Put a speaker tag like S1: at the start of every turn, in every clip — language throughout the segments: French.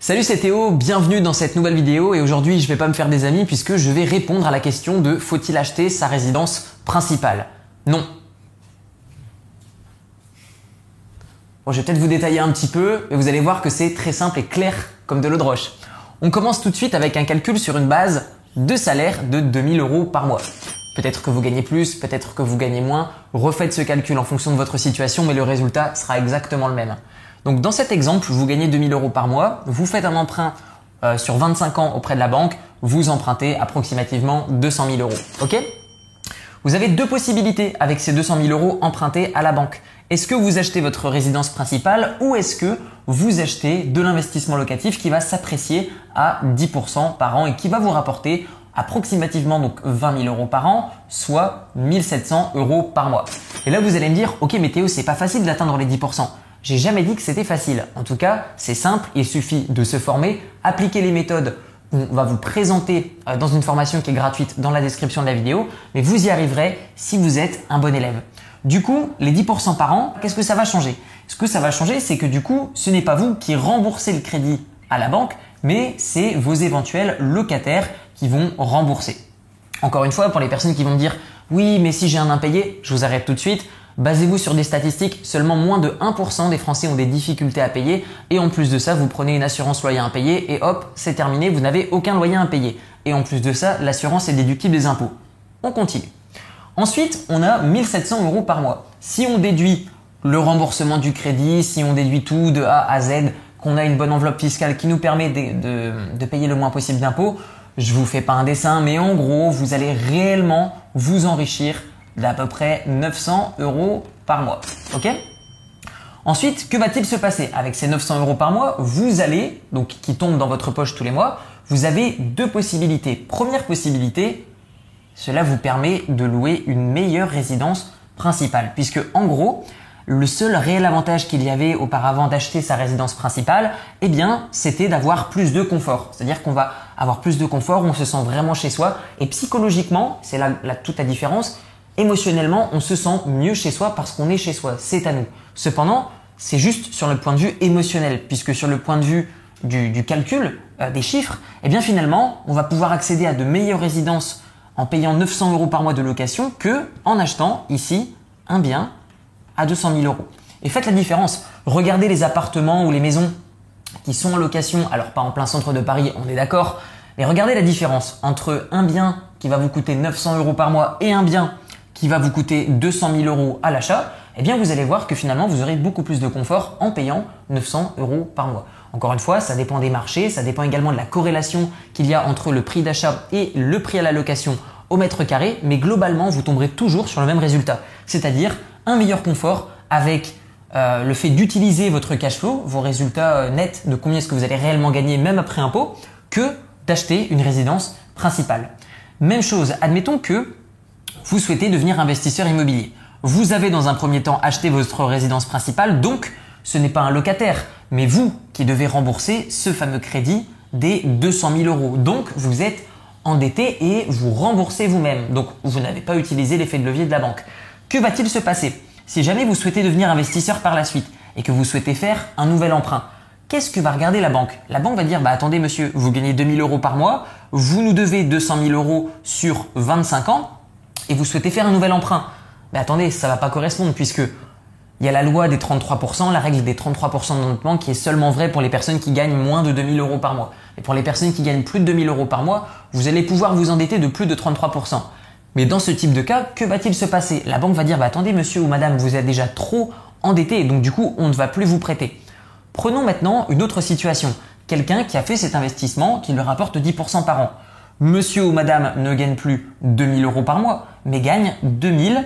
S1: Salut c'est Théo, bienvenue dans cette nouvelle vidéo et aujourd'hui je vais pas me faire des amis puisque je vais répondre à la question de faut-il acheter sa résidence principale? Non. Bon, je vais peut-être vous détailler un petit peu, mais vous allez voir que c'est très simple et clair comme de l'eau de roche. On commence tout de suite avec un calcul sur une base de salaire de 2000 euros par mois. Peut-être que vous gagnez plus, peut-être que vous gagnez moins. Refaites ce calcul en fonction de votre situation, mais le résultat sera exactement le même. Donc dans cet exemple, vous gagnez 2000 euros par mois, vous faites un emprunt euh, sur 25 ans auprès de la banque, vous empruntez approximativement 200 000 euros. Ok? Vous avez deux possibilités avec ces 200 000 euros empruntés à la banque. Est-ce que vous achetez votre résidence principale ou est-ce que vous achetez de l'investissement locatif qui va s'apprécier à 10% par an et qui va vous rapporter approximativement donc 20 000 euros par an, soit 1700 euros par mois? Et là vous allez me dire, ok mais Théo c'est pas facile d'atteindre les 10%. J'ai jamais dit que c'était facile. En tout cas, c'est simple, il suffit de se former, appliquer les méthodes on va vous présenter euh, dans une formation qui est gratuite dans la description de la vidéo, mais vous y arriverez si vous êtes un bon élève. Du coup, les 10% par an, qu'est-ce que ça va changer? Ce que ça va changer, c'est que du coup, ce n'est pas vous qui remboursez le crédit à la banque, mais c'est vos éventuels locataires qui vont rembourser. Encore une fois, pour les personnes qui vont me dire oui, mais si j'ai un impayé, je vous arrête tout de suite. Basez-vous sur des statistiques, seulement moins de 1% des Français ont des difficultés à payer et en plus de ça, vous prenez une assurance loyer impayé et hop, c'est terminé, vous n'avez aucun loyer impayé. Et en plus de ça, l'assurance est déductible des impôts. On continue. Ensuite, on a 1700 euros par mois. Si on déduit le remboursement du crédit, si on déduit tout de A à Z, qu'on a une bonne enveloppe fiscale qui nous permet de, payer le moins possible d'impôts, je vous fais pas un dessin, mais en gros, vous allez réellement vous enrichir d'à peu près 900 euros par mois. Ok? Ensuite, que va-t-il se passer Avec ces 900 euros par mois, vous allez, donc qui tombent dans votre poche tous les mois, vous avez deux possibilités. Première possibilité, cela vous permet de louer une meilleure résidence principale. Puisque en gros, le seul réel avantage qu'il y avait auparavant d'acheter sa résidence principale, eh bien, c'était d'avoir plus de confort. C'est-à-dire qu'on va avoir plus de confort, on se sent vraiment chez soi. Et psychologiquement, c'est là, là toute la différence, émotionnellement, on se sent mieux chez soi parce qu'on est chez soi, c'est à nous. Cependant, c'est juste sur le point de vue émotionnel, puisque sur le point de vue du, calcul euh, des chiffres, eh bien finalement, on va pouvoir accéder à de meilleures résidences en payant 900 euros par mois de location que en achetant ici un bien à 200 000 euros. Et faites la différence. Regardez les appartements ou les maisons qui sont en location, alors pas en plein centre de Paris, on est d'accord, mais regardez la différence entre un bien qui va vous coûter 900 euros par mois et un bien qui va vous coûter 200 000 euros à l'achat, eh bien vous allez voir que finalement vous aurez beaucoup plus de confort en payant 900 euros par mois. Encore une fois, ça dépend des marchés, ça dépend également de la corrélation qu'il y a entre le prix d'achat et le prix à la location au mètre carré, mais globalement vous tomberez toujours sur le même résultat, c'est-à-dire un meilleur confort avec euh, le fait d'utiliser votre cash flow, vos résultats euh, nets de combien est-ce que vous allez réellement gagner même après impôt, que d'acheter une résidence principale. Même chose, admettons que vous souhaitez devenir investisseur immobilier. Vous avez dans un premier temps acheté votre résidence principale, donc ce n'est pas un locataire, mais vous qui devez rembourser ce fameux crédit des 200 000 euros. Donc vous êtes endetté et vous remboursez vous-même. Donc vous n'avez pas utilisé l'effet de levier de la banque. Que va-t-il se passer si jamais vous souhaitez devenir investisseur par la suite et que vous souhaitez faire un nouvel emprunt? Qu'est-ce que va regarder la banque? La banque va dire bah attendez monsieur, vous gagnez 2000 euros par mois, vous nous devez 200 000 euros sur 25 ans, et vous souhaitez faire un nouvel emprunt. Mais attendez, ça va pas correspondre puisque il y a la loi des 33%, la règle des 33% d'endettement qui est seulement vraie pour les personnes qui gagnent moins de 2000 euros par mois. Et pour les personnes qui gagnent plus de 2000 euros par mois, vous allez pouvoir vous endetter de plus de 33%. Mais dans ce type de cas, que va-t-il se passer? La banque va dire, bah attendez monsieur ou madame, vous êtes déjà trop endetté et donc du coup, on ne va plus vous prêter. Prenons maintenant une autre situation. Quelqu'un qui a fait cet investissement qui lui rapporte 10% par an monsieur ou madame ne gagne plus 2000 euros par mois, mais gagne 2000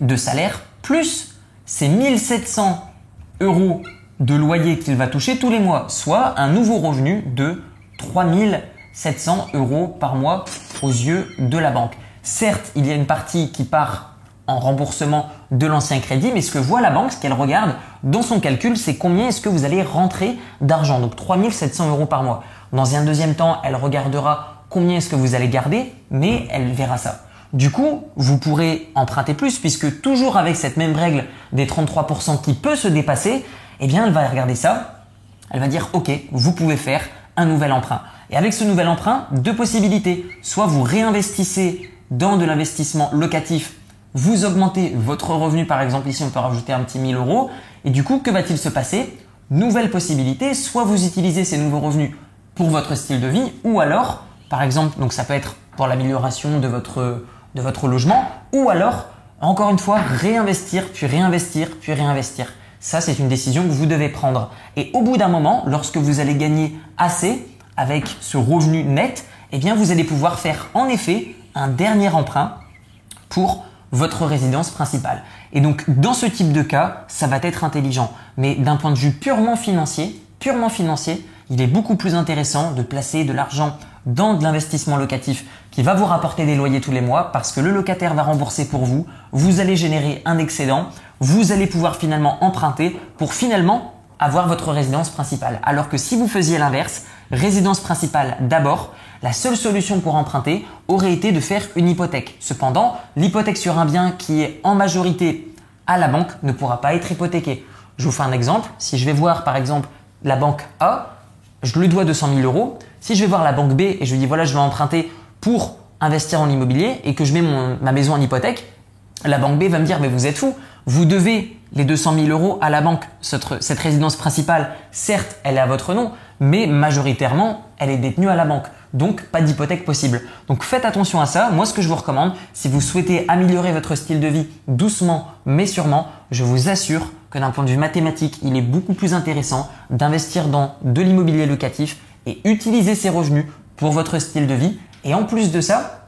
S1: de salaire plus ces 1700 euros de loyer qu'il va toucher tous les mois, soit un nouveau revenu de 3700 euros par mois aux yeux de la banque. Certes, il y a une partie qui part en remboursement de l'ancien crédit, mais ce que voit la banque, ce qu'elle regarde dans son calcul, c'est combien est-ce que vous allez rentrer d'argent, donc 3700 euros par mois. Dans un deuxième temps, elle regardera combien est-ce que vous allez garder, mais elle verra ça. Du coup, vous pourrez emprunter plus puisque toujours avec cette même règle des 33% qui peut se dépasser, eh bien, elle va regarder ça elle va dire OK, vous pouvez faire un nouvel emprunt. Et avec ce nouvel emprunt, deux possibilités. Soit vous réinvestissez dans de l'investissement locatif, vous augmentez votre revenu, par exemple ici on peut rajouter un petit 1000 euros, et du coup que va-t-il se passer? Nouvelle possibilité, soit vous utilisez ces nouveaux revenus pour votre style de vie, ou alors, par exemple, donc ça peut être pour l'amélioration de votre, logement, ou alors, encore une fois, réinvestir, puis réinvestir, puis réinvestir. Ça, c'est une décision que vous devez prendre. Et au bout d'un moment, lorsque vous allez gagner assez avec ce revenu net, eh bien, vous allez pouvoir faire en effet un dernier emprunt pour votre résidence principale. Et donc, dans ce type de cas, ça va être intelligent. Mais d'un point de vue purement financier, purement financier, il est beaucoup plus intéressant de placer de l'argent dans de l'investissement locatif qui va vous rapporter des loyers tous les mois parce que le locataire va rembourser pour vous, vous allez générer un excédent, vous allez pouvoir finalement emprunter pour finalement avoir votre résidence principale. Alors que si vous faisiez l'inverse, résidence principale d'abord, la seule solution pour emprunter aurait été de faire une hypothèque. Cependant, l'hypothèque sur un bien qui est en majorité à la banque ne pourra pas être hypothéquée. Je vous fais un exemple. Si je vais voir par exemple la banque A, je lui dois 200 000 euros. Si je vais voir la banque B et je lui dis voilà, je vais emprunter pour investir en immobilier et que je mets ma maison en hypothèque, la banque B va me dire mais vous êtes fou, vous devez les 200 000 euros à la banque. Cette, cette résidence principale, certes, elle est à votre nom, mais majoritairement, elle est détenue à la banque. Donc, pas d'hypothèque possible. Donc, faites attention à ça. Moi, ce que je vous recommande, si vous souhaitez améliorer votre style de vie doucement mais sûrement, je vous assure que d'un point de vue mathématique, il est beaucoup plus intéressant d'investir dans de l'immobilier locatif et utiliser ces revenus pour votre style de vie. Et en plus de ça,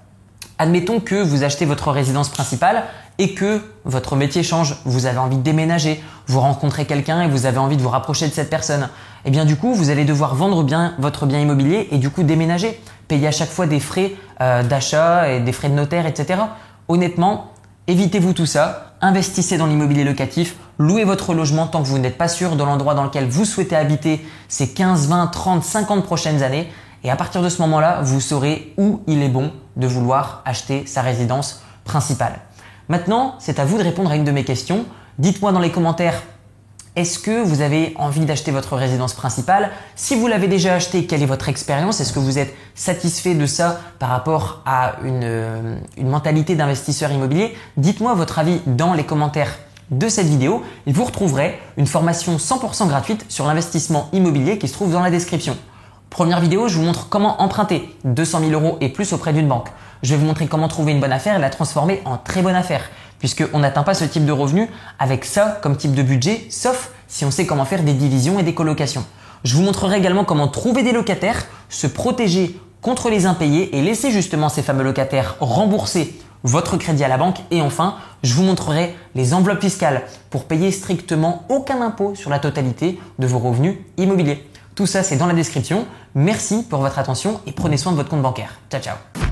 S1: admettons que vous achetez votre résidence principale et que votre métier change, vous avez envie de déménager, vous rencontrez quelqu'un et vous avez envie de vous rapprocher de cette personne, et eh bien du coup, vous allez devoir vendre bien votre bien immobilier et du coup déménager, payer à chaque fois des frais euh, d'achat et des frais de notaire, etc. Honnêtement, évitez-vous tout ça, investissez dans l'immobilier locatif, louez votre logement tant que vous n'êtes pas sûr de l'endroit dans lequel vous souhaitez habiter ces 15, 20, 30, 50 prochaines années. Et à partir de ce moment-là, vous saurez où il est bon de vouloir acheter sa résidence principale. Maintenant, c'est à vous de répondre à une de mes questions. Dites-moi dans les commentaires est-ce que vous avez envie d'acheter votre résidence principale Si vous l'avez déjà acheté, quelle est votre expérience Est-ce que vous êtes satisfait de ça par rapport à une, euh, une mentalité d'investisseur immobilier Dites-moi votre avis dans les commentaires de cette vidéo et vous retrouverez une formation 100% gratuite sur l'investissement immobilier qui se trouve dans la description. Première vidéo, je vous montre comment emprunter 200 000 euros et plus auprès d'une banque. Je vais vous montrer comment trouver une bonne affaire et la transformer en très bonne affaire, puisqu'on n'atteint pas ce type de revenu avec ça comme type de budget, sauf si on sait comment faire des divisions et des colocations. Je vous montrerai également comment trouver des locataires, se protéger contre les impayés et laisser justement ces fameux locataires rembourser votre crédit à la banque. Et enfin, je vous montrerai les enveloppes fiscales pour payer strictement aucun impôt sur la totalité de vos revenus immobiliers. Tout ça, c'est dans la description. Merci pour votre attention et prenez soin de votre compte bancaire. Ciao, ciao